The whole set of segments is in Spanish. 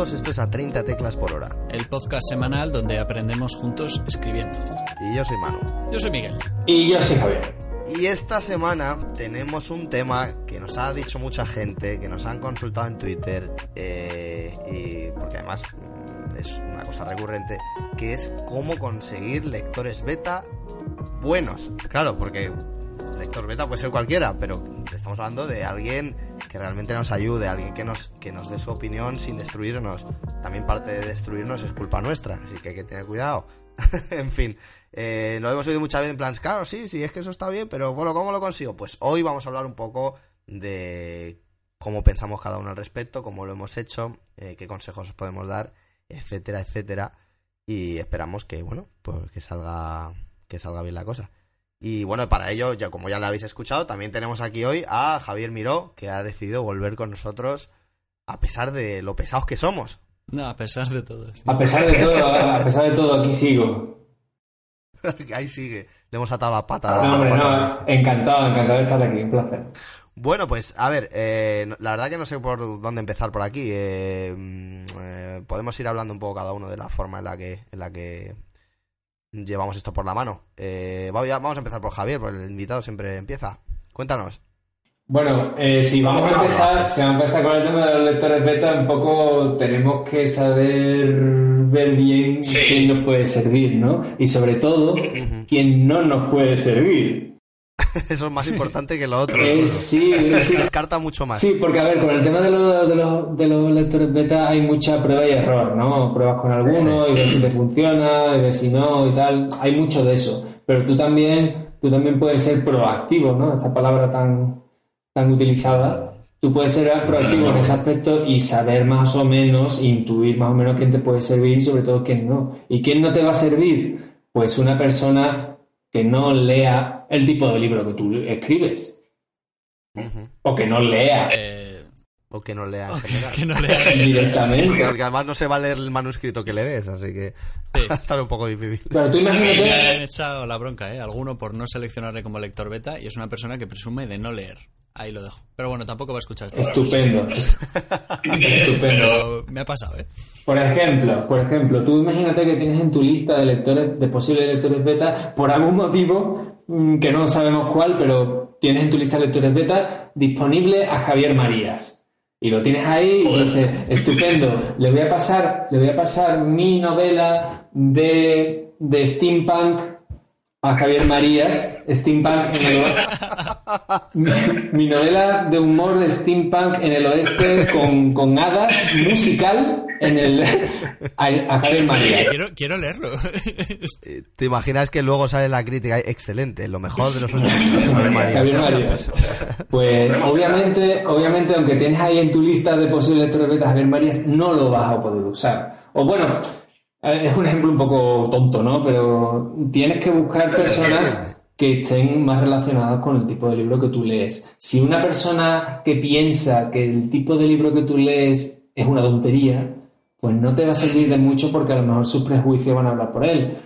todos, esto es a 30 teclas por hora. El podcast semanal donde aprendemos juntos escribiendo. Y yo soy Manu. Yo soy Miguel. Y yo soy Javier. Y esta semana tenemos un tema que nos ha dicho mucha gente, que nos han consultado en Twitter, eh, y porque además mm, es una cosa recurrente, que es cómo conseguir lectores beta buenos. Claro, porque lector beta puede ser cualquiera, pero estamos hablando de alguien que realmente nos ayude, alguien que nos, que nos dé su opinión sin destruirnos. También parte de destruirnos es culpa nuestra, así que hay que tener cuidado. en fin, eh, lo hemos oído muchas veces en plan, claro, sí, sí, es que eso está bien, pero bueno, ¿cómo lo consigo? Pues hoy vamos a hablar un poco de cómo pensamos cada uno al respecto, cómo lo hemos hecho, eh, qué consejos os podemos dar, etcétera, etcétera. Y esperamos que, bueno, pues que salga, que salga bien la cosa. Y bueno, para ello, ya como ya lo habéis escuchado, también tenemos aquí hoy a Javier Miró, que ha decidido volver con nosotros a pesar de lo pesados que somos. No, a pesar de todo. sí. A pesar de todo, a pesar de todo, aquí sigo. Ahí sigue, le hemos atado la pata. No, hombre, la no, encantado, encantado de estar aquí, un placer. Bueno, pues a ver, eh, la verdad que no sé por dónde empezar por aquí. Eh, mm, eh, podemos ir hablando un poco cada uno de la forma en la que, en la que llevamos esto por la mano. Eh, voy a- vamos a empezar por Javier, porque el invitado siempre empieza. Cuéntanos. Bueno, eh, si vamos a empezar, si vamos a empezar con el tema de los lectores beta, un poco tenemos que saber ver bien quién nos puede servir, ¿no? Y sobre todo, quién no nos puede servir. Eso es más importante que lo otro. Eh, sí, Se sí, descarta mucho más. Sí, porque a ver, con el tema de, los- de, los, de los lectores beta hay mucha prueba y error, ¿no? Pruebas con alguno y ves si te funciona, y ves si no y tal. Hay mucho de eso. Pero tú también, tú también puedes ser proactivo, ¿no? Esta palabra tan, tan utilizada. Tú puedes ser proactivo en ese aspecto y saber más o menos, intuir más o menos quién te puede servir y sobre todo quién no. ¿Y quién no te va a servir? Pues una persona que no lea el tipo de libro que tú escribes. O que no lea Eh, O que no lea en general. que no lea. directamente. Porque además no se va a leer el manuscrito que le des, así que Sí. va a estar un poco difícil. Pero tú Me han imagínate, echado la bronca, ¿eh? Alguno por no seleccionarle como lector beta y es una persona que presume de no leer. Ahí lo dejo. Pero bueno, tampoco va a escuchar esto. estupendo, estupendo. Pero me ha pasado, ¿eh? Por ejemplo, por ejemplo, tú imagínate que tienes en tu lista de lectores, de posibles lectores beta, por algún motivo mm, que no sabemos cuál, pero tienes en tu lista de lectores beta disponible a Javier Marías. Y lo tienes ahí y dices, estupendo, le voy a pasar, le voy a pasar mi novela de, de steampunk a Javier Marías, steampunk en el mi, mi novela de humor de steampunk en el oeste con, con hadas musical en el a, a. Quiero, quiero leerlo. Eh, ¿Te imaginas que luego sale la crítica? Excelente, lo mejor de los últimos años. Javier Marías. Javier Marías. Pues obviamente, obviamente, aunque tienes ahí en tu lista de posibles lectores beta Javier Marías, no lo vas a poder usar. O bueno, eh, es un ejemplo un poco tonto, ¿no? Pero tienes que buscar personas que estén más relacionadas con el tipo de libro que tú lees. Si una persona que piensa que el tipo de libro que tú lees es una tontería, pues no te va a servir de mucho porque a lo mejor sus prejuicios van a hablar por él.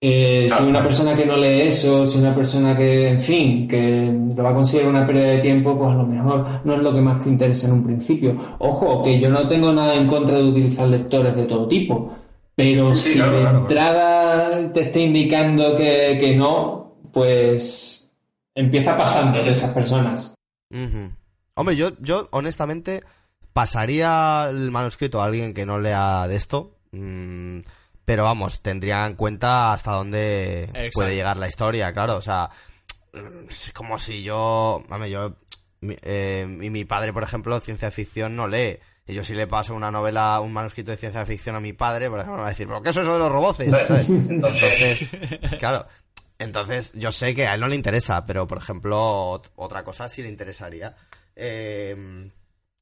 Eh, si una persona que no lee eso, si una persona que, en fin, que lo va a en una pérdida de tiempo, pues a lo mejor no es lo que más te interesa en un principio. Ojo, que yo no tengo nada en contra de utilizar lectores de todo tipo, pero Sí, si claro, de entrada te está indicando que, que no, pues empieza pasando de esas personas. Hombre, yo, yo honestamente pasaría el manuscrito a alguien que no lea de esto. mm, pero vamos, tendría en cuenta hasta dónde Exacto. puede llegar la historia, claro. O sea, es como si yo. Hombre, yo. Mi, eh, y mi padre, por ejemplo, ciencia ficción no lee. Y yo si le paso una novela, un manuscrito de ciencia ficción a mi padre, por ejemplo, me va a decir, ¿pero qué es eso de los roboces? Entonces, claro. Entonces, yo sé que a él no le interesa, pero por ejemplo, ot- otra cosa sí le interesaría. Eh,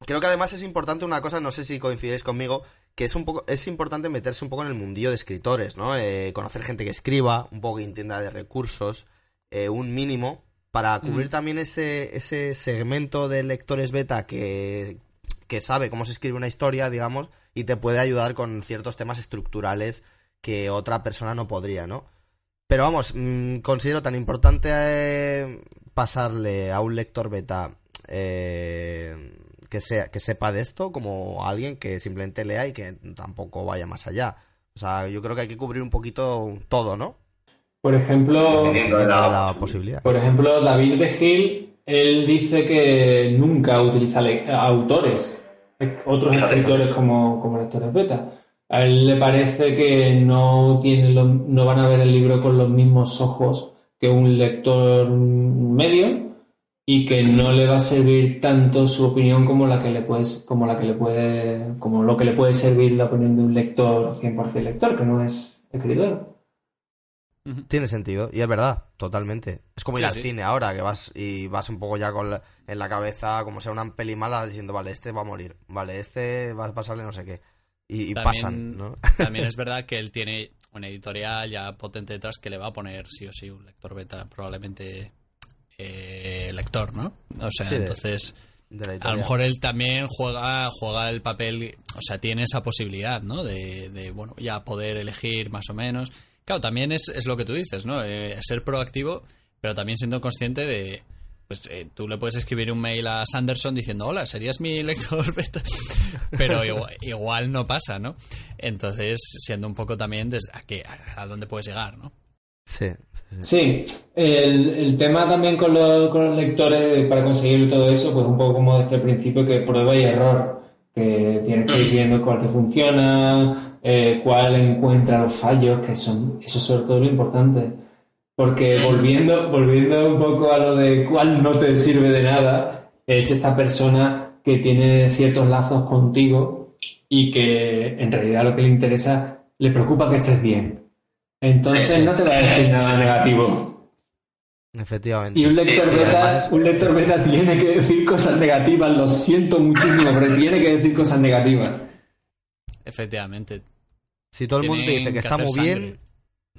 creo que además es importante una cosa, no sé si coincidéis conmigo, que es un poco, es importante meterse un poco en el mundillo de escritores, ¿no? Eh, conocer gente que escriba, un poco que entienda de recursos, eh, un mínimo, para cubrir también ese, ese segmento de lectores beta que, que sabe cómo se escribe una historia, digamos, y te puede ayudar con ciertos temas estructurales que otra persona no podría, ¿no? Pero vamos, mm, considero tan importante eh, pasarle a un lector beta eh, que, sea, que sepa de esto como alguien que simplemente lea y que tampoco vaya más allá. O sea, yo creo que hay que cubrir un poquito todo, ¿no? Por ejemplo, de la posibilidad. por ejemplo, David de Gil, él dice que nunca utiliza autores, otros escritores como, como lectores beta. A él le parece que no, tienen los- no van a ver el libro con los mismos ojos que un lector medio y que no le va a servir tanto su opinión como la que le puedes, como la que le puede, como lo que le puede servir la opinión de un lector 100% lector, que no es escritor. Tiene sentido, y es verdad, totalmente. Es como ir Sí, al sí. cine ahora, que vas y vas un poco ya con la- en la cabeza, como sea una peli mala, diciendo, vale, este va a morir, vale, este va a pasarle no sé qué. Y, y También- pasan, ¿no? También es verdad que él tiene una editorial ya potente detrás que le va a poner sí o sí un lector beta, probablemente eh, lector, ¿no? O sea, Sí, entonces De la a lo mejor él también juega, juega el papel, o sea, tiene esa posibilidad, ¿no? De, de, bueno, ya poder elegir más o menos. Claro, también es, es lo que tú dices, ¿no? Eh, ser proactivo, pero también siendo consciente de, pues eh, tú le puedes escribir un mail a Sanderson diciendo, hola, ¿serías mi lector beta? Pero igual, igual no pasa, ¿no? Entonces, siendo un poco también desde a, qué, a, a dónde puedes llegar, ¿no? Sí, sí, el, el tema también con los, con los lectores para conseguir todo eso, pues un poco como desde el principio que prueba y error, que tienes que ir viendo cuál te funciona, eh, cuál encuentra los fallos, que son, eso es sobre todo lo importante. Porque volviendo, volviendo un poco a lo de cuál no te sirve de nada, es esta persona que tiene ciertos lazos contigo y que en realidad lo que le interesa, le preocupa que estés bien. Entonces Sí, sí. no te va a decir nada negativo. Efectivamente. Y un lector, Sí, beta, un lector beta tiene que decir cosas negativas, lo siento muchísimo, pero tiene que decir cosas negativas. Efectivamente. Si todo el mundo te dice que que está muy sangre. bien.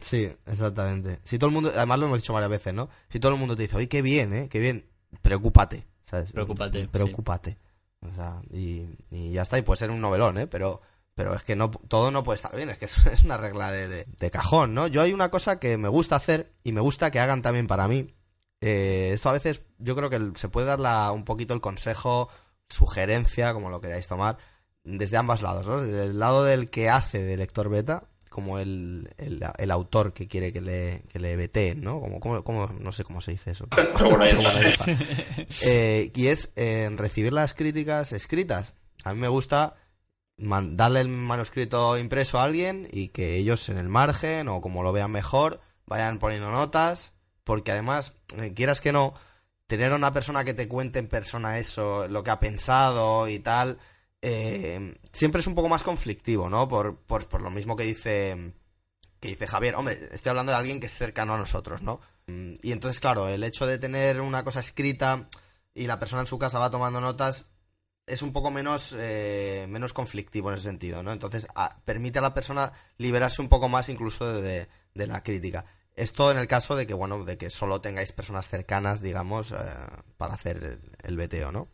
Sí, exactamente. Si todo el mundo, además lo hemos dicho varias veces, ¿no? Si todo el mundo te dice, oye, qué bien, ¿eh? Qué bien, preocúpate, ¿sabes? Preocúpate, sí. Preocúpate. O sea, y, y ya está, y puede ser un novelón, ¿eh? Pero, pero es que no, todo no puede estar bien, es que es, una regla de, de- de cajón, ¿no? Yo hay una cosa que me gusta hacer y me gusta que hagan también para mí. Eh, esto a veces yo creo que se puede dar la- un poquito el consejo, sugerencia, como lo queráis tomar, desde ambos lados, ¿no? Desde el lado del que hace de lector beta, como el, el, el autor que quiere que le, que le beteen, ¿no? Como, como, como- no sé cómo se dice eso. Eh, y es eh, recibir las críticas escritas. A mí me gusta darle el manuscrito impreso a alguien y que ellos en el margen o como lo vean mejor vayan poniendo notas, porque además, eh, quieras que no, tener a una persona que te cuente en persona eso, lo que ha pensado y tal, eh, siempre es un poco más conflictivo, ¿no? Por, por, lo mismo que dice, que dice Javier. Hombre, estoy hablando de alguien que es cercano a nosotros, ¿no? Mm, Y entonces, claro, el hecho de tener una cosa escrita y la persona en su casa va tomando notas es un poco menos, eh, menos conflictivo en ese sentido, ¿no? Entonces, permite a la persona liberarse un poco más incluso de, de- la crítica. Esto en el caso de que, bueno, de que solo tengáis personas cercanas, digamos, eh, para hacer el, el ¿no?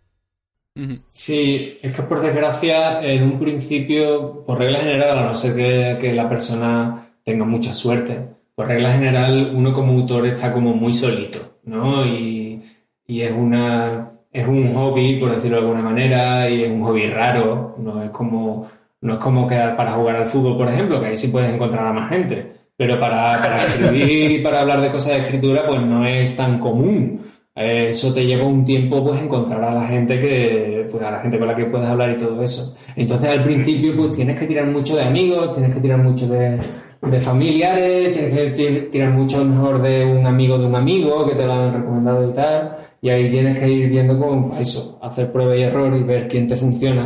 Sí, es que por desgracia, en un principio, por regla general, a no ser que, que la persona tenga mucha suerte, por regla general, uno como autor está como muy solito, ¿no? Y, y es una, es un hobby, por decirlo de alguna manera, y es un hobby raro, no es como, no es como quedar para jugar al fútbol, por ejemplo, que ahí sí puedes encontrar a más gente, pero para, para escribir y para hablar de cosas de escritura, pues no es tan común. Eh, Eso te lleva un tiempo pues encontrar a la gente que pues a la gente con la que puedes hablar y todo eso. Entonces al principio pues tienes que tirar mucho de amigos, tienes que tirar mucho de, de familiares, tienes que ti- tirar mucho mejor de un amigo de un amigo que te lo han recomendado y tal. Y ahí tienes que ir viendo con eso, hacer prueba y error y ver quién te funciona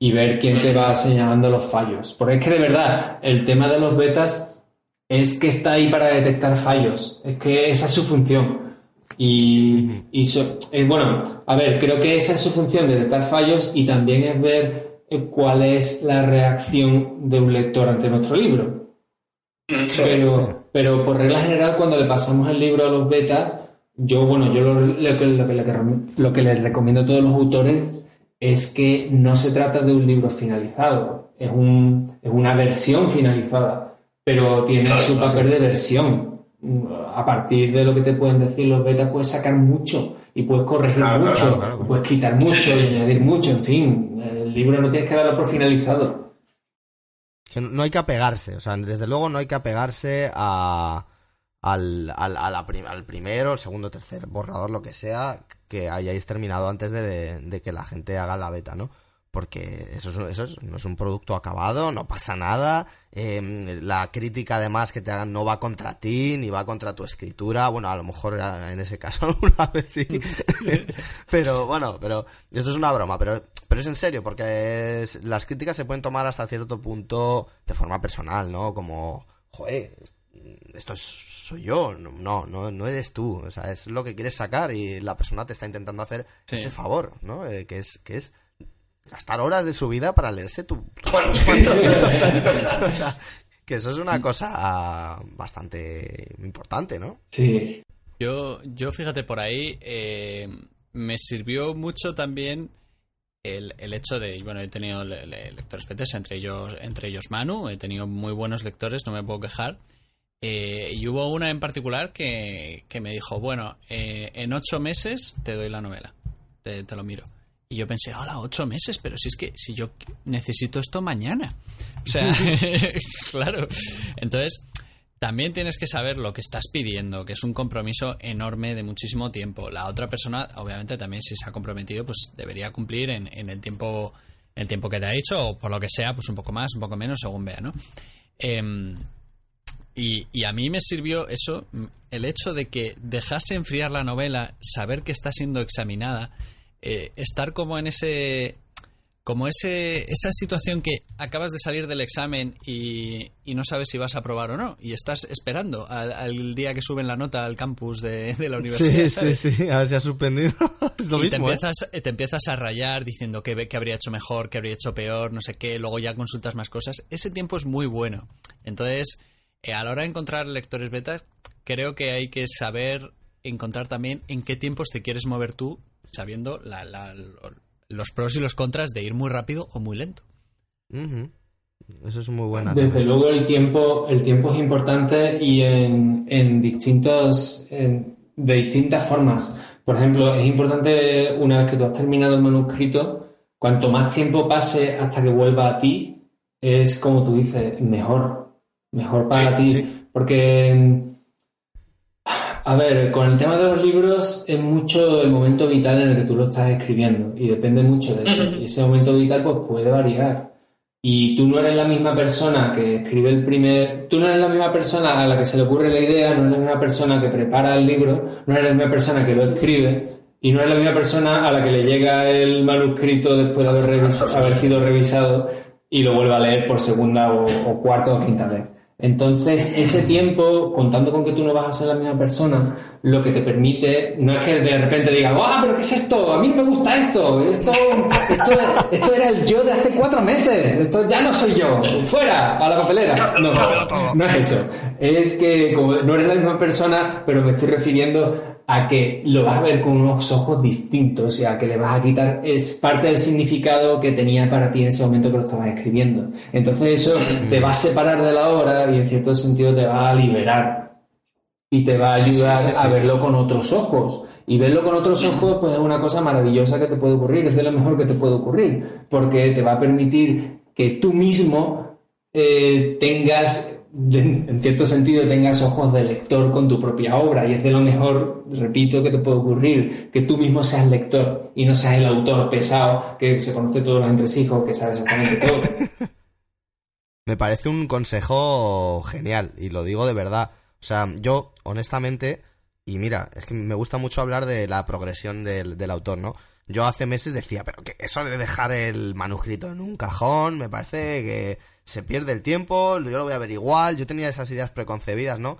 y ver quién te va señalando los fallos. Porque es que de verdad, el tema de los betas es que está ahí para detectar fallos. Es que esa es su función. Y, y so- eh, bueno, a ver, creo que esa es su función, detectar fallos y también es ver eh, cuál es la reacción de un lector ante nuestro libro. Mm, sí. Pero, pero por regla general, cuando le pasamos el libro a los betas, yo, bueno, yo lo, lo que, lo, que, lo que- lo que les recomiendo a todos los autores es que no se trata de un libro finalizado, es, un, es una versión finalizada, pero tiene Claro, su papel de versión. A partir de lo que te pueden decir los betas puedes sacar mucho y puedes corregir mucho, puedes quitar mucho y añadir mucho, en fin, el libro no tienes que darlo por finalizado. no hay que apegarse, o sea, desde luego no hay que apegarse a, al, al, al primero, el segundo, tercer borrador, lo que sea, que hayáis terminado antes de que la gente haga la beta, ¿no? Porque eso, eso no es un producto acabado, no pasa nada, em, la crítica además que te hagan no va contra ti, ni va contra tu escritura, bueno, a lo mejor en ese caso alguna vez sí, pero bueno, pero eso es una broma, pero, pero es en serio, porque las críticas se pueden tomar hasta cierto punto de forma personal, ¿no? Como, joder, esto soy yo, no, no, no eres tú, o sea, es lo que quieres sacar y la persona te está intentando hacer ese favor, ¿no? Eh, que es, que es gastar horas de su vida para leerse tu... que eso es una cosa ah, bastante importante, ¿no? Sí. Yo, yo fíjate, por ahí eh, me sirvió mucho también el, el, hecho de, bueno, he tenido lectores PTs, entre ellos, entre ellos Manu, he tenido muy buenos lectores, no me puedo quejar. Eh, y hubo una en particular que, que me dijo, bueno, eh, en ocho meses te doy la novela, te lo miro. Y yo pensé, hola, ocho meses, pero si es que si yo necesito esto mañana. O sea, claro. Entonces, también tienes que saber lo que estás pidiendo, que es un compromiso enorme de muchísimo tiempo. La otra persona, obviamente, también si se ha comprometido, pues debería cumplir en, el tiempo el tiempo que te ha dicho, o por lo que sea, pues un poco más, un poco menos, según vea, ¿no? Em, y, y, a mí me sirvió eso, el hecho de que dejase enfriar la novela, saber que está siendo examinada, eh, estar como en ese como ese, esa situación que acabas de salir del examen y, no sabes si vas a aprobar o no, y estás esperando al, día que suben la nota al campus de, la universidad. Sí, sí, sí, a ver si has suspendido. es lo y mismo. Te empiezas, eh, te empiezas a rayar diciendo que, que habría hecho mejor, que habría hecho peor, no sé qué, luego ya consultas más cosas. Ese tiempo es muy bueno. Entonces, eh, a la hora de encontrar lectores betas, creo que hay que saber encontrar también en qué tiempos te quieres mover tú sabiendo los pros y los contras de ir muy rápido o muy lento. Eso es muy bueno. Desde luego el tiempo, el tiempo es importante y en, distintos, de distintas formas. Por ejemplo, es importante una vez que tú has terminado el manuscrito, cuanto más tiempo pase hasta que vuelva a ti, es como tú dices, mejor, mejor para ti. Porque a ver, con el tema de los libros es mucho el momento vital en el que tú lo estás escribiendo y depende mucho de eso. Y ese momento vital pues puede variar. Y tú no eres la misma persona que escribe el primer... Tú no eres la misma persona a la que se le ocurre la idea, no eres la misma persona que prepara el libro, no eres la misma persona que lo escribe y no eres la misma persona a la que le llega el manuscrito después de haber, haber sido revisado y lo vuelve a leer por segunda o, o cuarta o quinta vez. Entonces, ese tiempo, contando con que tú no vas a ser la misma persona, lo que te permite, no es que de repente digas, ¡ah, pero qué es esto! A mí no me gusta esto. Esto, esto, era el yo de hace cuatro meses. Esto ya no soy yo. ¡Fuera! A la papelera. No, no es eso. Es que como no eres la misma persona, pero me estoy refiriendo a que lo vas a ver con unos ojos distintos y a que le vas a quitar es parte del significado que tenía para ti en ese momento que lo estabas escribiendo. Entonces eso te va a separar de la obra y en cierto sentido te va a liberar y te va a ayudar a verlo con otros ojos. Y verlo con otros ojos pues es una cosa maravillosa que te puede ocurrir, es de lo mejor que te puede ocurrir, porque te va a permitir que tú mismo eh, tengas en cierto sentido tengas ojos de lector con tu propia obra y es de lo mejor, repito, que te puede ocurrir, que tú mismo seas lector y no seas el autor pesado que se conoce todos los entresijos, que sabe exactamente todo. Me parece un consejo genial y lo digo de verdad. O sea, yo, honestamente, y mira, es que me gusta mucho hablar de la progresión del, del autor, ¿no? Yo hace meses decía, pero que eso de dejar el manuscrito en un cajón, me parece que se pierde el tiempo, yo lo voy a ver igual, yo tenía esas ideas preconcebidas, ¿no?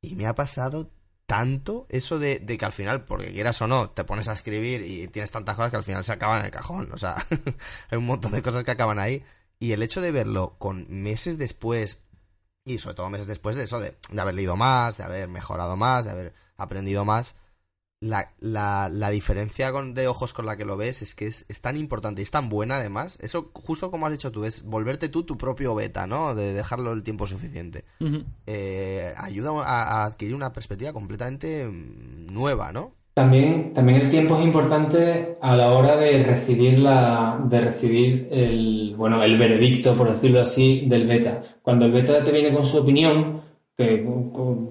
Y me ha pasado tanto eso de, que al final, porque quieras o no, te pones a escribir y tienes tantas cosas que al final se acaban en el cajón, o sea, hay un montón de cosas que acaban ahí. Y el hecho de verlo con meses después, y sobre todo meses después de eso, de, de haber leído más, de haber mejorado más, de haber aprendido más, la, la, la diferencia con, de ojos con la que lo ves es que es, es, tan importante y es tan buena además. Eso, justo como has dicho tú, es volverte tú tu propio beta, ¿no? De dejarlo el tiempo suficiente. Uh -huh. eh, ayuda a, a, adquirir una perspectiva completamente mm, nueva, ¿no? También, también el tiempo es importante a la hora de recibir la, de recibir el, bueno, el veredicto, por decirlo así, del beta. Cuando el beta te viene con su opinión, que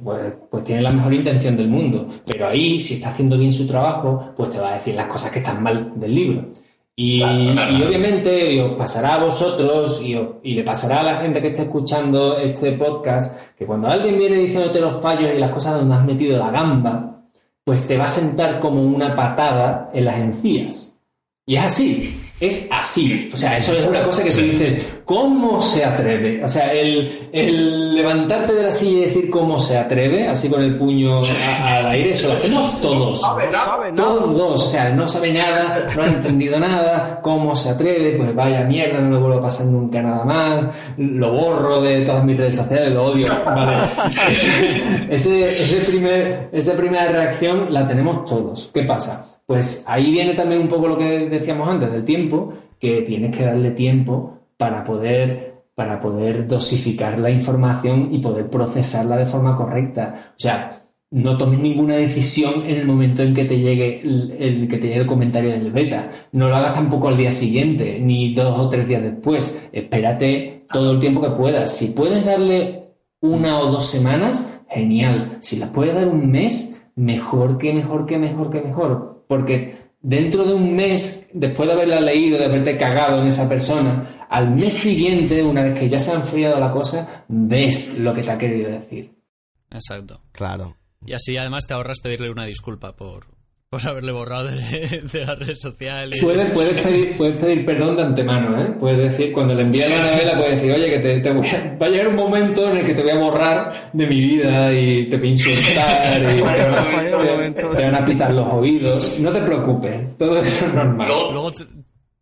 pues, pues, tiene la mejor intención del mundo, pero ahí, si está haciendo bien su trabajo, pues te va a decir las cosas que están mal del libro. Y, claro, claro. y obviamente y os pasará a vosotros y, os, y, le pasará a la gente que esté escuchando este podcast que cuando alguien viene diciéndote los fallos y las cosas donde has metido la gamba, pues te va a sentar como una patada en las encías. Y es así. Es así. O sea, eso es una cosa que tú dices, ¿cómo se atreve? O sea, el, el levantarte de la silla y decir cómo se atreve, así con el puño al aire, eso lo hacemos todos. No sabe nada. Todos. O sea, no sabe nada, no ha entendido nada, cómo se atreve, pues vaya mierda, no le vuelvo a pasar nunca nada más, lo borro de todas mis redes sociales, lo odio. Vale. Ese, ese primer, esa primera reacción la tenemos todos. ¿Qué pasa? Pues ahí viene también un poco lo que decíamos antes del tiempo, que tienes que darle tiempo para poder, para poder dosificar la información y poder procesarla de forma correcta. O sea, no tomes ninguna decisión en el momento en que te llegue el, que te llegue el comentario del beta. No lo hagas tampoco al día siguiente, ni dos o tres días después. Espérate todo el tiempo que puedas. Si puedes darle una o dos semanas, genial. Si las puedes dar un mes, mejor que mejor que mejor que mejor. Porque dentro de un mes, después de haberla leído, de haberte cagado en esa persona, al mes siguiente, una vez que ya se ha enfriado la cosa, ves lo que te ha querido decir. Exacto. Claro. Y así además te ahorras pedirle una disculpa por, por haberle borrado de, de las redes sociales. Puedes, puedes, pedir, puedes pedir perdón de antemano, ¿eh? Puedes decir, cuando le envías la novela, puedes decir, oye, que te, te voy a, va a llegar un momento en el que te voy a borrar de mi vida y te voy a insultar y te van a, te, te van a pitar los oídos. No te preocupes, todo eso es normal. Luego, luego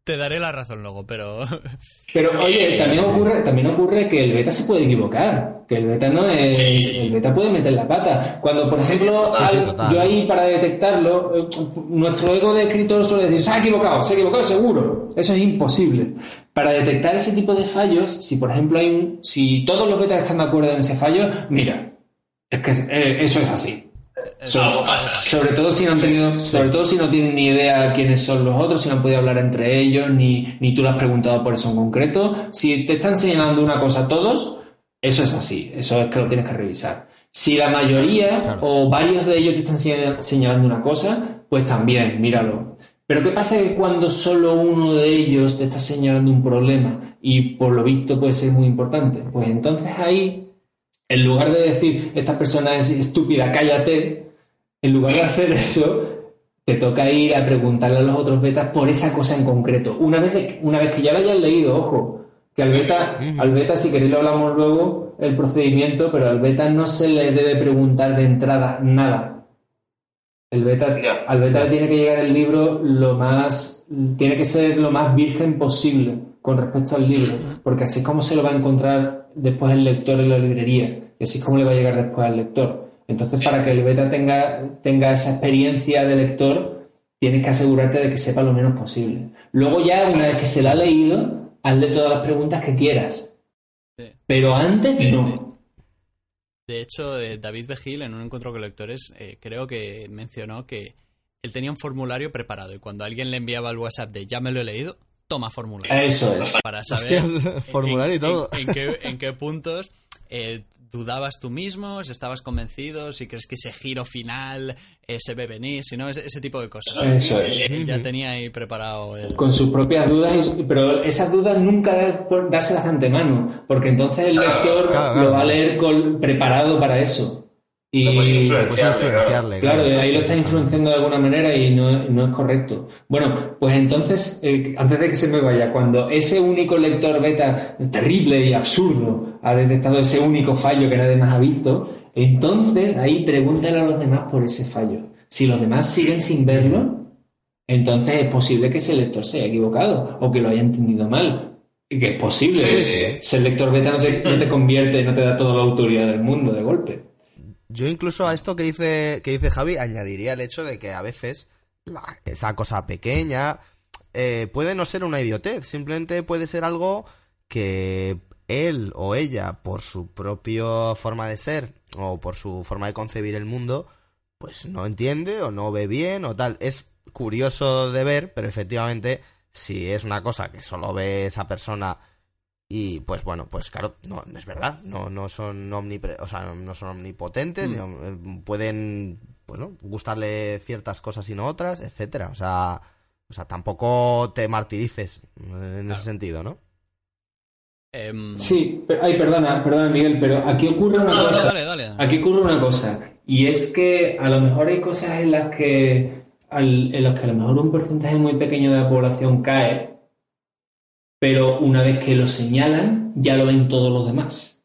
te, daré la razón luego, pero... Pero oye, también ocurre, también ocurre que el beta se puede equivocar, que el beta no es... El beta puede meter la pata. Cuando, por ejemplo, sí, sí, al, yo ahí para detectarlo, eh, nuestro ego de escritor suele decir, se ha equivocado, se ha equivocado seguro. Eso es imposible. Para detectar ese tipo de fallos, si por ejemplo hay un... Si todos los betas están de acuerdo en ese fallo, mira, es que eh, eso es así. Sobre, sobre, todo si no han tenido, sobre todo si no tienen ni idea quiénes son los otros, si no han podido hablar entre ellos, ni, ni tú le has preguntado por eso en concreto. Si te están señalando una cosa a todos, eso es así, eso es que lo tienes que revisar. Si la mayoría claro. o varios de ellos te están señalando una cosa, pues también, míralo. Pero ¿qué pasa que cuando solo uno de ellos te está señalando un problema y por lo visto puede ser muy importante? Pues entonces ahí en lugar de decir, esta persona es estúpida, cállate, en lugar de hacer eso, te toca ir a preguntarle a los otros betas por esa cosa en concreto. Una vez, que, una vez que ya lo hayas leído, ojo, que al beta, al beta, si queréis lo hablamos luego, el procedimiento, pero al beta no se le debe preguntar de entrada nada. El beta, al beta le tiene que llegar el libro lo más, tiene que ser lo más virgen posible con respecto al libro, porque así es como se lo va a encontrar después el lector en la librería, y así es como le va a llegar después al lector. Entonces, para que el beta tenga, tenga esa experiencia de lector, tienes que asegurarte de que sepa lo menos posible. Luego ya, una vez que se la ha leído, hazle todas las preguntas que quieras. Sí. Pero antes no. De hecho, eh, David Begil, en un encuentro con lectores, eh, creo que mencionó que él tenía un formulario preparado y cuando alguien le enviaba el WhatsApp de ya me lo he leído, toma formulario. Eso es. Para saber Hostias, formulario en, y todo. En, en, qué, en qué puntos eh, dudabas tú mismo, si estabas convencido, si crees que ese giro final eh, se ve venir, si no, ese, ese, tipo de cosas. Eso es. Ya tenía ahí preparado el... Con sus propias dudas, pero esas dudas nunca dárselas de antemano, porque entonces el lector claro, claro. lo va a leer con, preparado para eso. Y no puedes influenciarle, influenciarle claro. claro, ahí lo estás influenciando de alguna manera y no, no es correcto. Bueno, pues entonces, eh, antes de que se me vaya, cuando ese único lector beta terrible y absurdo ha detectado ese único fallo que nadie más ha visto, entonces ahí pregúntale a los demás por ese fallo. Si los demás siguen sin verlo, entonces es posible que ese lector se haya equivocado o que lo haya entendido mal. Y que es posible. Sí, sí. Ser lector beta no te, no te convierte, no te da toda la autoridad del mundo de golpe. Yo incluso a esto que dice, que dice Javi añadiría el hecho de que a veces esa cosa pequeña eh, puede no ser una idiotez, simplemente puede ser algo que él o ella, por su propia forma de ser o por su forma de concebir el mundo, pues no entiende o no ve bien o tal. Es curioso de ver, pero efectivamente, si es una cosa que solo ve esa persona y pues bueno, pues claro, no, es verdad, no, no son omnipre o sea, no son omnipotentes, mm. eh, pueden bueno, gustarle ciertas cosas y no otras, etcétera. O sea, o sea, tampoco te martirices en ese sentido, ¿no? Em, sí, ay, perdona, perdona Miguel, pero aquí ocurre una cosa. Aquí ocurre una cosa. Y es que a lo mejor hay cosas en las que en las que a lo mejor un porcentaje muy pequeño de la población cae, pero una vez que lo señalan, ya lo ven todos los demás.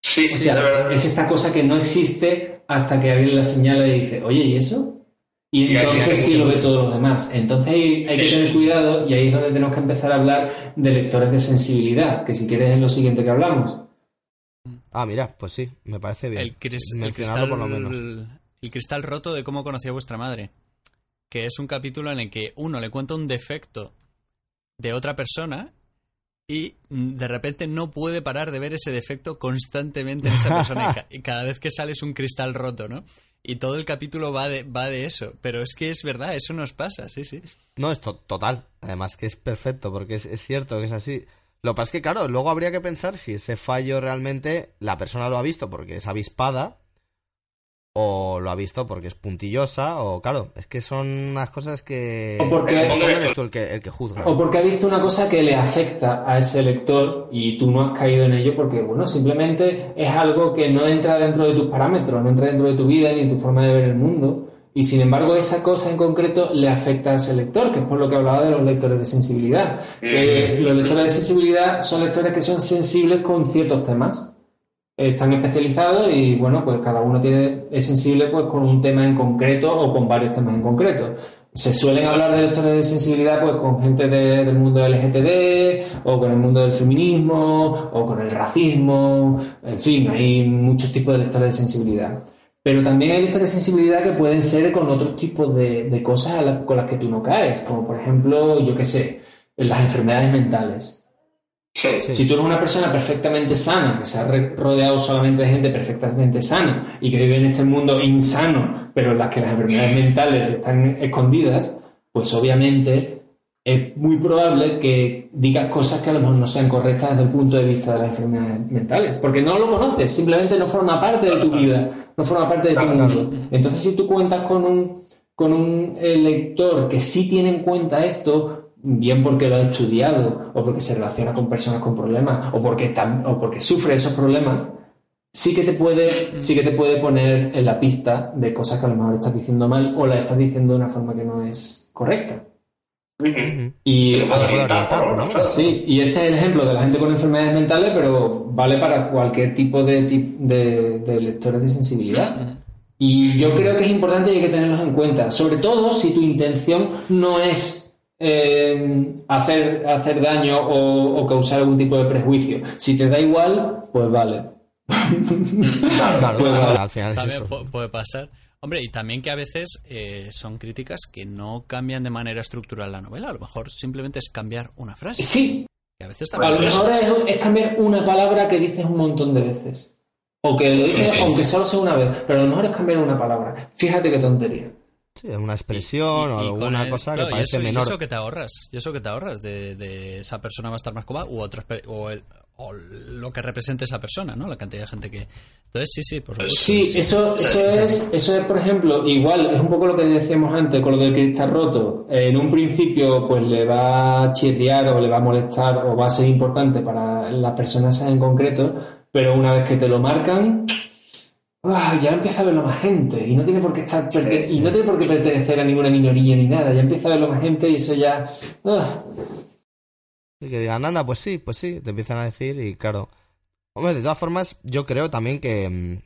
Sí, o sea, es esta cosa que no existe hasta que alguien la señala y dice, oye, ¿y eso? Y entonces sí lo ve todos los demás. Entonces hay, que tener cuidado y ahí es donde tenemos que empezar a hablar de lectores de sensibilidad, que si quieres es lo siguiente que hablamos. Ah, mira, pues sí, me parece bien. El, cristal, por lo menos. El, cristal roto de cómo conocía vuestra madre. Que es un capítulo en el que uno le cuenta un defecto de otra persona y de repente no puede parar de ver ese defecto constantemente en esa persona y, cada vez que sale es un cristal roto, ¿no? Y todo el capítulo va de, va de eso. Pero es que es verdad, eso nos pasa, sí, sí. No, es total. Además que es perfecto, porque es, es cierto que es así. Lo que pasa es que, claro, luego habría que pensar si ese fallo realmente la persona lo ha visto porque es avispada o lo ha visto porque es puntillosa, o claro, es que son unas cosas que... O porque, el que, el que juzga. O porque ha visto una cosa que le afecta a ese lector y tú no has caído en ello porque, bueno, simplemente es algo que no entra dentro de tus parámetros, no entra dentro de tu vida ni en tu forma de ver el mundo. Y sin embargo, esa cosa en concreto le afecta a ese lector, que es por lo que hablaba de los lectores de sensibilidad. Eh, los lectores de sensibilidad son lectores que son sensibles con ciertos temas están especializados y bueno, pues cada uno tiene, es sensible pues con un tema en concreto o con varios temas en concreto. Se suelen hablar de lectores de sensibilidad pues con gente del mundo LGTB o con el mundo del feminismo o con el racismo, en fin, hay muchos tipos de lectores de sensibilidad. Pero también hay lectores de sensibilidad que pueden ser con otros tipos de, de cosas con las que tú no caes, como por ejemplo, yo qué sé, las enfermedades mentales. Si tú eres una persona perfectamente sana, que se ha rodeado solamente de gente perfectamente sana y que vive en este mundo insano, pero en las que las enfermedades mentales están escondidas, pues obviamente es muy probable que digas cosas que a lo mejor no sean correctas desde el punto de vista de las enfermedades mentales, porque no lo conoces, simplemente no forma parte de tu vida, no forma parte de tu mundo. Entonces, si tú cuentas con un, con un lector que sí tiene en cuenta esto, bien porque lo ha estudiado o porque se relaciona con personas con problemas o porque, o porque sufre esos problemas, sí que, te puede, sí que te puede poner en la pista de cosas que a lo mejor estás diciendo mal o las estás diciendo de una forma que no es correcta. Y, sí, y este es el ejemplo de la gente con enfermedades mentales, pero vale para cualquier tipo de, de, de lectores de sensibilidad. Y yo creo que es importante y hay que tenerlos en cuenta, sobre todo si tu intención no es eh, hacer, hacer daño o, causar algún tipo de prejuicio. Si te da igual, pues vale. claro, pues al final también puede pasar. Hombre, y también que a veces eh, son críticas que no cambian de manera estructural la novela. A lo mejor simplemente es cambiar una frase. Sí. a, veces a lo mejor es, cambiar una palabra que dices un montón de veces. O que lo dices, aunque solo sea una vez. Pero a lo mejor es cambiar una palabra. Fíjate qué tontería. Sí, una expresión o alguna cosa que parece menor. Y eso que te ahorras, y eso que te ahorras de, esa persona va a estar más cómoda u otra, o, o, lo que represente esa persona, ¿no? La cantidad de gente que... Entonces, sí, sí, por supuesto. Sí, eso, eso, es, eso es, por ejemplo, igual, es un poco lo que decíamos antes con lo del cristal roto. En un principio, pues le va a chirriar o le va a molestar o va a ser importante para las personas en concreto, pero una vez que te lo marcan ya empieza a verlo más gente y no tiene por qué estar y no tiene por qué pertenecer a ninguna minoría ni nada, ya empieza a verlo más gente y eso ya y que digan, anda, pues sí, pues sí, te empiezan a decir y claro. Hombre, de todas formas, yo creo también que, mm,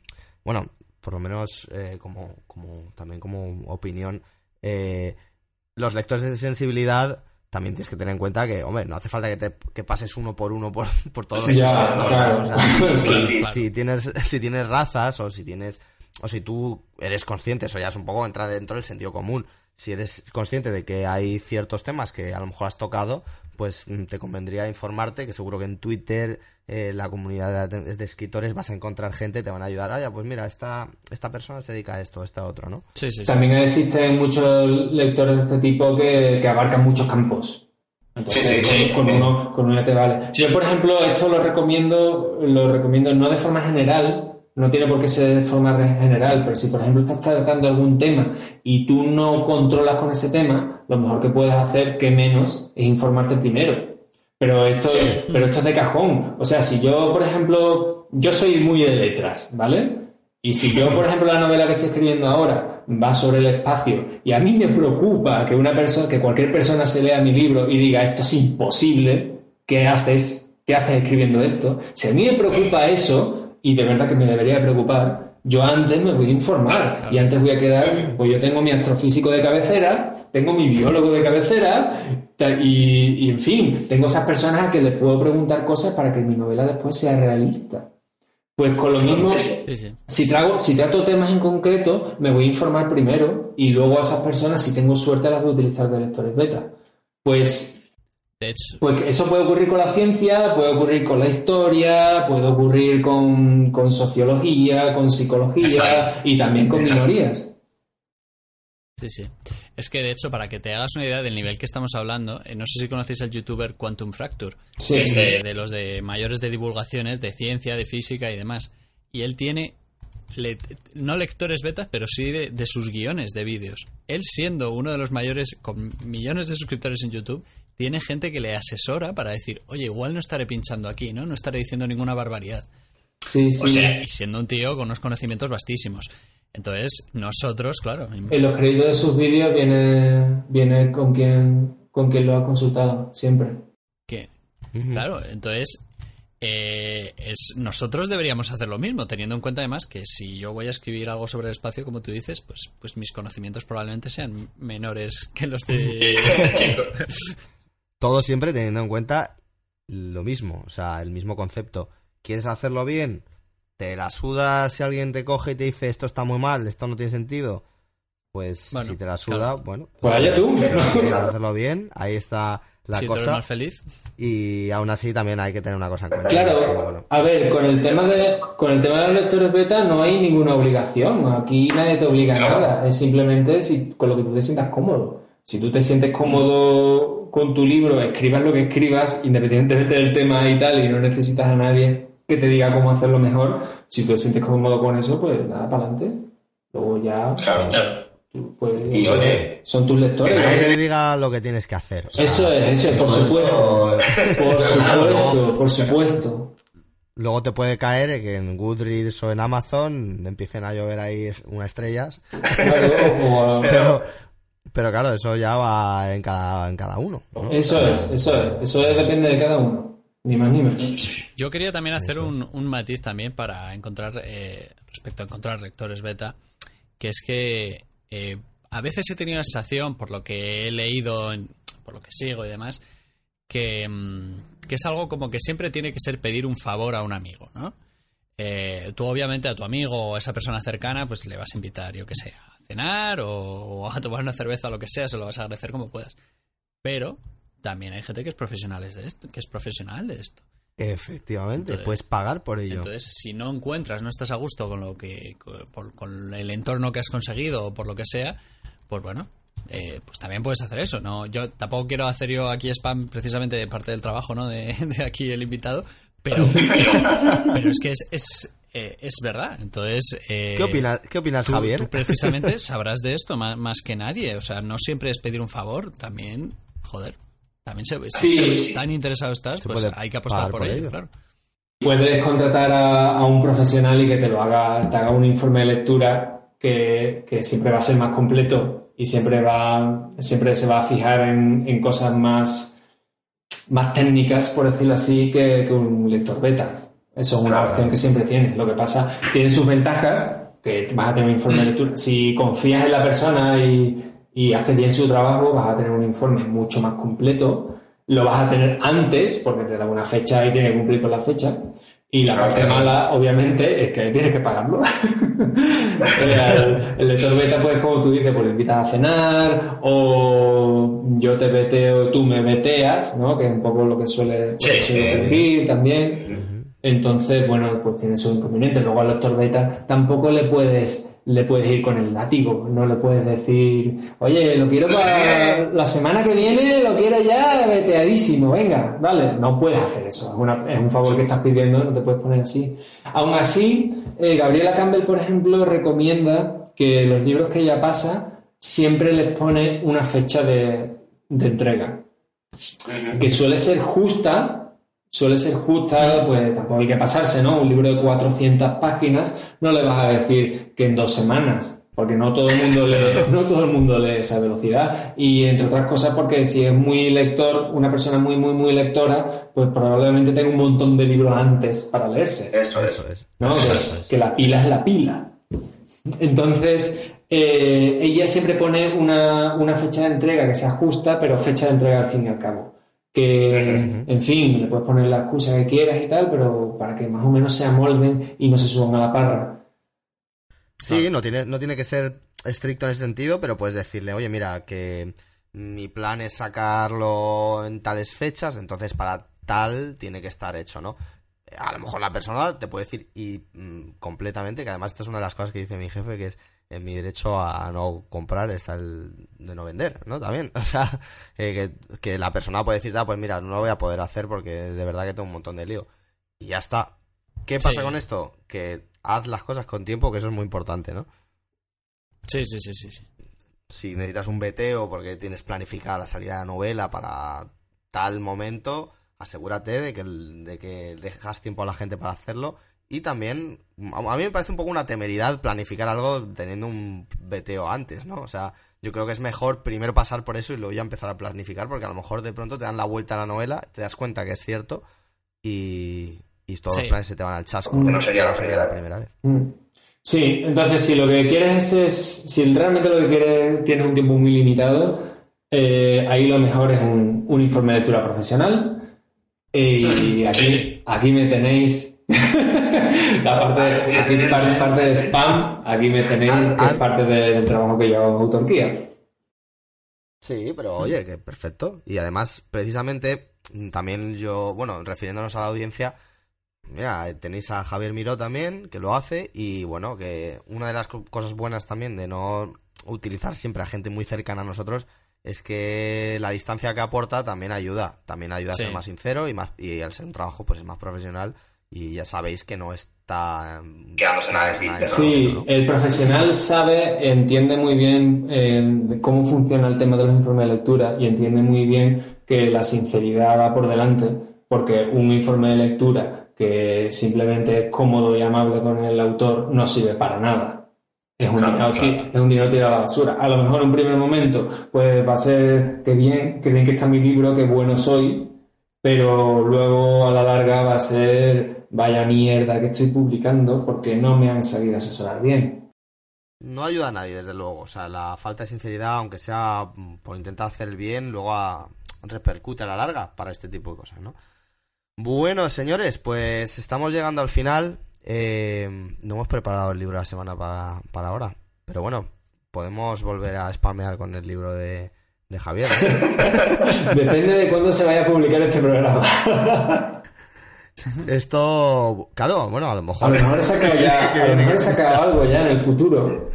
bueno, por lo menos eh, como, como, también como opinión, eh, los lectores de sensibilidad también tienes que tener en cuenta que, hombre, no hace falta que te que pases uno por uno por, por todos los ya, si, tienes, si tienes razas o si tienes o si tú eres consciente, eso ya es un poco entrar dentro del sentido común. Si eres consciente de que hay ciertos temas que a lo mejor has tocado, pues mm, te convendría informarte, que seguro que en Twitter, eh, la comunidad de, de escritores, vas a encontrar gente, te van a ayudar. Ah, ya, pues mira, esta, esta persona se dedica a esto, esta otro, ¿no? Sí, sí, sí. También existen muchos lectores de este tipo que, que abarcan muchos campos. Entonces, Sí, sí, sí. con, uno, con uno te vale. Yo, por ejemplo, esto lo recomiendo, lo recomiendo no de forma general, no tiene por qué ser de forma general, pero si, por ejemplo, estás tratando algún tema y tú no controlas con ese tema, lo mejor que puedes hacer, que menos, es informarte primero. Pero esto, es, pero esto es de cajón. O sea, si yo, por ejemplo, yo soy muy de letras, ¿vale? Y si yo, por ejemplo, la novela que estoy escribiendo ahora va sobre el espacio y a mí me preocupa que una persona, que cualquier persona se lea mi libro y diga esto es imposible, ¿qué haces? ¿Qué haces escribiendo esto? Si a mí me preocupa eso, y de verdad que me debería preocupar, yo antes me voy a informar y antes voy a quedar, pues yo tengo mi astrofísico de cabecera, tengo mi biólogo de cabecera y, y, en fin, tengo esas personas a que les puedo preguntar cosas para que mi novela después sea realista. Pues con lo mismo, Sí, sí. si, trago, si trato temas en concreto, me voy a informar primero y luego a esas personas, si tengo suerte, las voy a utilizar de lectores beta. Pues, De hecho, pues eso puede ocurrir con la ciencia, puede ocurrir con la historia, puede ocurrir con, con sociología, con psicología Exacto. y también con Exacto. minorías. sí, sí. Es que de hecho, para que te hagas una idea del nivel que estamos hablando, eh, no sé si conocéis al youtuber Quantum Fracture. Sí, Es de- de, de los de mayores de divulgaciones de ciencia, de física y demás. Y él tiene le- no lectores betas, pero sí de, de sus guiones de vídeos. Él siendo uno de los mayores con millones de suscriptores en YouTube, tiene gente que le asesora para decir, oye, igual no estaré pinchando aquí, ¿no? No estaré diciendo ninguna barbaridad. sí, sí. O sea, Y siendo un tío con unos conocimientos vastísimos. Entonces, nosotros, claro, En los créditos de sus vídeos viene, viene con quien, con quien lo ha consultado, siempre. que, Ujú. Claro, entonces eh, es, nosotros deberíamos hacer lo mismo, teniendo en cuenta además que si yo voy a escribir algo sobre el espacio, como tú dices, pues, pues mis conocimientos probablemente sean menores que los de... Todo siempre teniendo en cuenta lo mismo, o sea, el mismo concepto. ¿Quieres hacerlo bien? ¿Te la sudas si alguien te coge y te dice esto está muy mal, esto no tiene sentido? Pues Bueno, si te la suda, claro. bueno. Pues allá tú. Quieres hacerlo bien, ahí está la si tú eres cosa. más feliz. Y aún así también hay que tener una cosa en cuenta. que Claro, bueno, a ver, con el tema de con el tema de los lectores beta no hay ninguna obligación. Aquí nadie te obliga a nada. Es simplemente si, con lo que tú te sientas cómodo. Si tú te sientes cómodo con tu libro, escribas lo que escribas, independientemente del tema y tal, y no necesitas a nadie que te diga cómo hacerlo mejor. Si tú te sientes cómodo con eso, pues nada, para adelante. Luego ya, Claro, claro. tú, pues, Y son, oye, son tus lectores. que nadie ¿no? te diga lo que tienes que hacer. o sea, Eso es, eso es, por supuesto. Por supuesto, por supuesto. Luego te puede caer que en Goodreads o en Amazon empiecen a llover ahí unas estrellas. Claro, o- Pero, pero claro, eso ya va en cada, en cada uno. ¿no? Eso es, eso es, eso es, depende de cada uno, ni más ni menos. Yo quería también hacer un, un matiz también para encontrar, eh, respecto a encontrar lectores beta, que es que eh, a veces he tenido la sensación, por lo que he leído, en- por lo que sigo y demás, que, mm, que es algo como que siempre tiene que ser pedir un favor a un amigo, ¿no? Eh, tú obviamente a tu amigo o a esa persona cercana pues le vas a invitar, yo que sé, a cenar o, o a tomar una cerveza o lo que sea, se lo vas a agradecer como puedas. Pero también hay gente que es profesional de esto, que es profesional de esto. Efectivamente, Entonces- puedes pagar por ello. Entonces, si no encuentras, no estás a gusto con lo que, con, con el entorno que has conseguido o por lo que sea, pues bueno, eh, pues también puedes hacer eso. No, yo tampoco quiero hacer yo aquí spam precisamente de parte del trabajo, ¿no? De, de aquí el invitado, pero, pero, pero es que es, es, eh, es verdad. Entonces, eh, ¿Qué opinas, ¿qué opinas tú, Javier? tú precisamente sabrás de esto más, más que nadie. O sea, no siempre es pedir un favor, también, joder. También se, Sí. si tan interesado estás, Se pues hay que apostar por, por ello, ello. claro. Puedes contratar a, a un profesional y que te lo haga, te haga un informe de lectura que, que siempre va a ser más completo y siempre va, siempre se va a fijar en, en cosas más, más técnicas, por decirlo así, que, que un lector beta. Eso es una Claro. opción que siempre tiene. Lo que pasa, tiene sus ventajas, que vas a tener un informe de lectura. Si confías en la persona y, y hace bien su trabajo, vas a tener un informe mucho más completo. Lo vas a tener antes, porque te da una fecha y tienes que cumplir con la fecha. Y la parte mala, obviamente, es que tienes que pagarlo. el, el, lector beta, pues, como tú dices, pues lo invitas a cenar, o yo te veteo, tú me veteas, ¿no? Que es un poco lo que suele, ocurrir también. Entonces, bueno, pues tiene su inconveniente. Luego al lector beta tampoco le puedes, le puedes ir con el látigo. No le puedes decir, oye, lo quiero para la semana que viene, lo quiero ya veteadísimo, venga, vale. No puedes hacer eso. Es, un favor que estás pidiendo, no te puedes poner así. Aún así, eh, Gabriela Campbell, por ejemplo, recomienda que los libros que ella pasa siempre les pone una fecha de, de entrega. Que suele ser justa suele ser justa, pues tampoco hay que pasarse, ¿no? Un libro de 400 páginas no le vas a decir que en dos semanas, porque no todo el mundo lee, no todo el mundo lee esa velocidad y entre otras cosas porque si es muy lector, una persona muy muy muy lectora, pues probablemente tenga un montón de libros antes para leerse. Eso, eso es. ¿no? que, la pila es la pila. Entonces, eh, ella siempre pone una, una fecha de entrega que sea justa, pero fecha de entrega al fin y al cabo que, en fin, le puedes poner la excusa que quieras y tal, pero para que más o menos se amolden y no se suban a la parra. Sí, no tiene, no tiene que ser estricto en ese sentido, pero puedes decirle, oye, mira, que mi plan es sacarlo en tales fechas, entonces para tal tiene que estar hecho, ¿no? A lo mejor la persona te puede decir y mm, completamente, que además esta es una de las cosas que dice mi jefe, que es en mi derecho a no comprar está el de no vender, ¿no? También, o sea, eh, que, la persona puede decir, ah, pues mira, no lo voy a poder hacer porque de verdad que tengo un montón de lío. Y ya está. ¿Qué pasa con esto? Que haz las cosas con tiempo, que eso es muy importante, ¿no? Sí, sí, sí, sí. sí. Si necesitas un veteo porque tienes planificada la salida de la novela para tal momento, asegúrate de que, de que dejas tiempo a la gente para hacerlo y también, a mí me parece un poco una temeridad planificar algo teniendo un veteo antes, ¿no? O sea, yo creo que es mejor primero pasar por eso y luego ya empezar a planificar, porque a lo mejor de pronto te dan la vuelta a la novela, te das cuenta que es cierto y, todos los planes se te van al chasco. no sería, la primera vez. Mm. Sí, entonces si lo que quieres es, si realmente lo que quieres tienes un tiempo muy limitado, eh, ahí lo mejor es un, informe de lectura profesional. Y aquí, aquí me tenéis la parte de, parte, de spam, aquí me tenéis, que es parte del trabajo que yo hago en. Sí, pero oye, que perfecto. Y además, precisamente, también yo, bueno, refiriéndonos a la audiencia, mira, tenéis a Javier Miró también, que lo hace, y bueno, que una de las cosas buenas también de no utilizar siempre a gente muy cercana a nosotros es que la distancia que aporta también ayuda, también ayuda a ser más sincero y más y al ser un trabajo pues es más profesional y ya sabéis que no está quedándose nada Sí, el profesional sabe, entiende muy bien eh, cómo funciona el tema de los informes de lectura y entiende muy bien que la sinceridad va por delante, porque un informe de lectura que simplemente es cómodo y amable con el autor no sirve para nada. Es un, dinero, es un dinero tirado a la basura. A lo mejor en un primer momento pues va a ser que bien, que bien que está mi libro, que bueno soy, pero luego a la larga va a ser vaya mierda que estoy publicando porque no me han sabido asesorar bien. No ayuda a nadie, desde luego. O sea, la falta de sinceridad, aunque sea por intentar hacer el bien, luego repercute a la larga para este tipo de cosas, ¿no? Bueno, señores, pues estamos llegando al final. Eh, no hemos preparado el libro de la semana para, para ahora. Pero bueno, podemos volver a spamear con el libro de, de Javier. Depende de cuándo se vaya a publicar este programa. Esto, claro, bueno, a lo mejor. A lo mejor he sacado, algo ya en el futuro.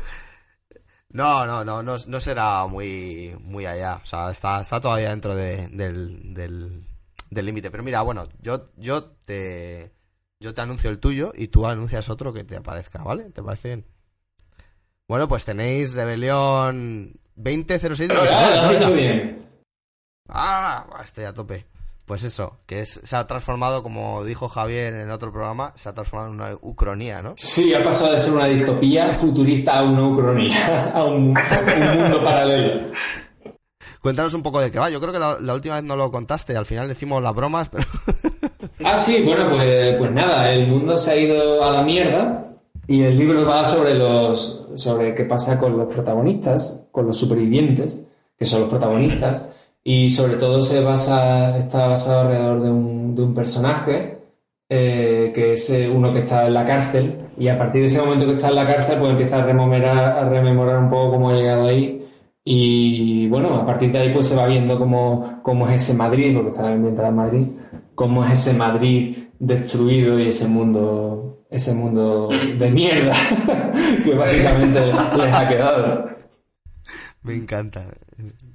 No, no, no, no, no será muy, muy allá. O sea, está, está todavía dentro de, del, del límite. Pero mira, bueno, yo, yo te yo te anuncio el tuyo y tú anuncias otro que te aparezca, ¿vale? ¿Te parece bien? Bueno, pues tenéis Rebelión 2006. No, bien. Ah, estoy a tope. Pues eso, que se ha transformado, como dijo Javier en otro programa, se ha transformado en una ucronía, ¿no? Sí, ha pasado de ser una distopía futurista a una ucronía, a un, mundo paralelo. Cuéntanos un poco de qué va. Yo creo que la, última vez no lo contaste, al final decimos las bromas, pero... ah, sí, bueno, pues, pues nada, el mundo se ha ido a la mierda y el libro va sobre los sobre qué pasa con los protagonistas, con los supervivientes, que son los protagonistas, y sobre todo se basa, está basado alrededor de un, de un personaje eh, que es eh, uno que está en la cárcel, y a partir de ese momento que está en la cárcel, pues empieza a rememorar, a rememorar un poco cómo ha llegado ahí. Y bueno, a partir de ahí pues se va viendo cómo, cómo es ese Madrid, porque está ambientada en Madrid, cómo es ese Madrid destruido y ese mundo, ese mundo de mierda que básicamente les ha quedado. Me encanta.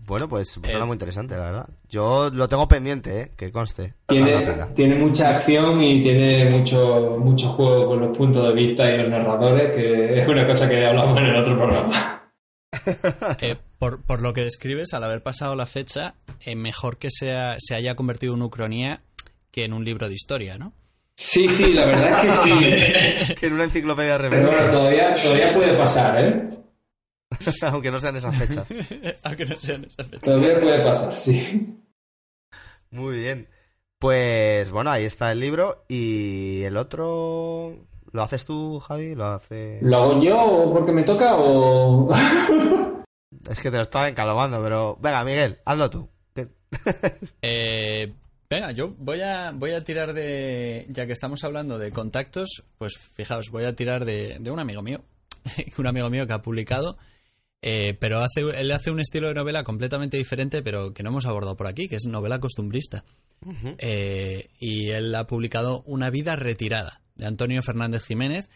Bueno, pues suena muy interesante, la verdad. Yo lo tengo pendiente, ¿eh? que conste. Tiene, tiene mucha acción y tiene mucho, mucho juego con los puntos de vista y los narradores, que es una cosa que hablamos en el otro programa. Eh, por, por, lo que describes, al haber pasado la fecha, eh, mejor que sea, se haya convertido en ucronía que en un libro de historia, ¿no? Sí, sí, la verdad es que sí. que en una enciclopedia de Pero bueno, todavía, todavía puede pasar, ¿eh? Aunque no sean esas fechas. Aunque no sean esas fechas. Todavía puede pasar, sí. Muy bien. Pues bueno, ahí está el libro. ¿Y el otro lo haces tú, Javi? ¿Lo hace... ¿Lo hago yo porque me toca o...? es que te lo estaba encalomando, pero... Venga, Miguel, hazlo tú. eh, venga, yo voy a, voy a tirar de... Ya que estamos hablando de contactos, pues fijaos, voy a tirar de, de un amigo mío. un amigo mío que ha publicado eh, pero hace, él hace un estilo de novela completamente diferente, pero que no hemos abordado por aquí, que es novela costumbrista. eh, y él ha publicado Una vida retirada, de Antonio Fernández Jiménez,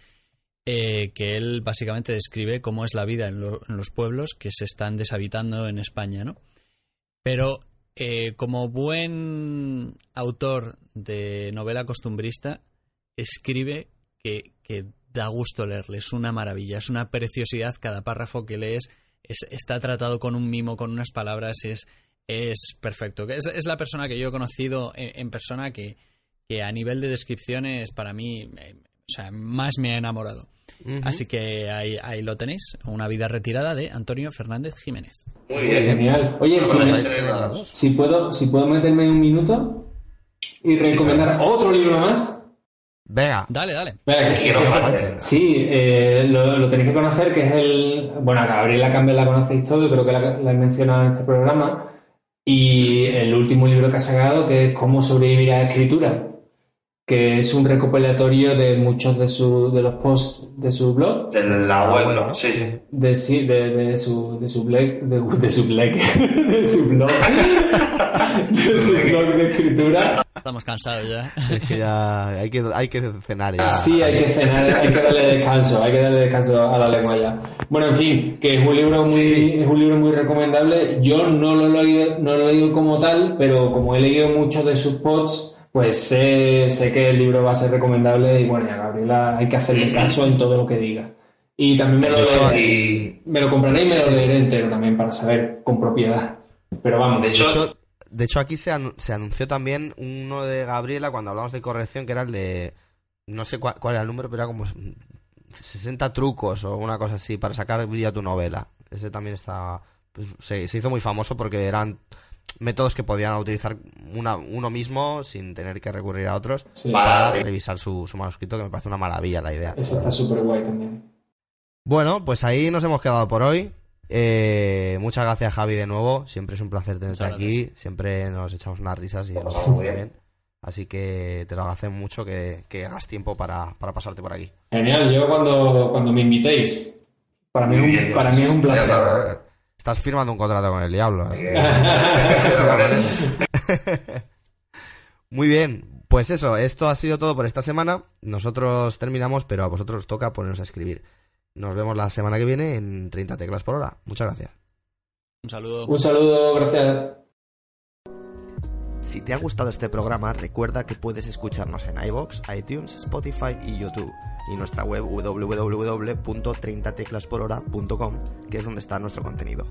eh, que él básicamente describe cómo es la vida en, lo, en, los pueblos que se están deshabitando en España, ¿no? Pero como buen autor de novela costumbrista, escribe que, que da gusto leerle, es una maravilla, es una preciosidad cada párrafo que lees, es, está tratado con un mimo, con unas palabras, es, es perfecto. Es, es la persona que yo he conocido en, en persona que, que, a nivel de descripciones para mí, eh, o sea, más me ha enamorado. Uh -huh. Así que ahí, ahí, lo tenéis, una vida retirada de Antonio Fernández Jiménez. Muy bien. Genial. Oye, si, si, puedo, si puedo meterme un minuto y recomendar otro libro más. Venga. Dale, dale. Venga, que, que, sí, eh, lo, lo, tenéis que conocer, que es el... Bueno, a Gabriela Campbell la conocéis todo, creo que la, la he mencionado en este programa. Y el último libro que ha sacado, que es Cómo sobrevivir a la escritura, que es un recopilatorio de muchos de, su, de los posts de su blog. De la web, ¿no? Sí. De, sí, de, de, su, de su blog, de, de su blog, de su blog, de su blog de escritura. Estamos cansados ya. Es que ya hay que, hay que cenar ya. Sí, hay que cenar, hay que darle descanso, hay que darle descanso a la lengua ya. Bueno, en fin, que es un libro muy, sí. es un libro muy recomendable. Yo no lo, he leído, no lo he leído como tal, pero como he leído muchos de sus posts, pues sé, sé que el libro va a ser recomendable y bueno, a Gabriela hay que hacerle caso en todo lo que diga. Y también me lo, leeré, me lo compraré y me lo leeré entero también para saber con propiedad. Pero vamos. De hecho, de hecho aquí se, an se anunció también uno de Gabriela cuando hablamos de corrección, que era el de. No sé cuál, cuál era el número, pero era como 60 trucos o una cosa así para sacar brillo a tu novela. Ese también está. Pues, se, se hizo muy famoso porque eran métodos que podían utilizar una, uno mismo sin tener que recurrir a otros sí. para revisar su, su, manuscrito, que me parece una maravilla la idea. Eso está súper guay también. Bueno, pues ahí nos hemos quedado por hoy. Eh, muchas gracias Javi de nuevo, siempre es un placer tenerte aquí, siempre nos echamos unas risas y nos vamos muy bien. Así que te lo agradecemos mucho que, que hagas tiempo para, para, pasarte por aquí. Genial, yo cuando, cuando me invitéis, para mí, un, para mí es un placer. Estás firmando un contrato con el diablo. Muy bien, pues eso, esto ha sido todo por esta semana. Nosotros terminamos, pero a vosotros os toca ponernos a escribir. Nos vemos la semana que viene en 30 teclas por hora. Muchas gracias. Un saludo. Un saludo, gracias. Si te ha gustado este programa, recuerda que puedes escucharnos en iBox, iTunes, Spotify y YouTube y nuestra web www.30teclasporhora.com, que es donde está nuestro contenido.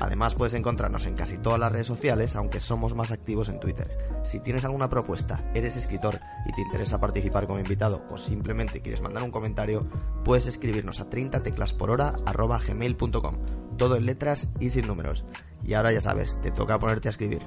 Además puedes encontrarnos en casi todas las redes sociales, aunque somos más activos en Twitter. Si tienes alguna propuesta, eres escritor y te interesa participar como invitado o simplemente quieres mandar un comentario, puedes escribirnos a 30teclasporhora.gmail.com, todo en letras y sin números. Y ahora ya sabes, te toca ponerte a escribir.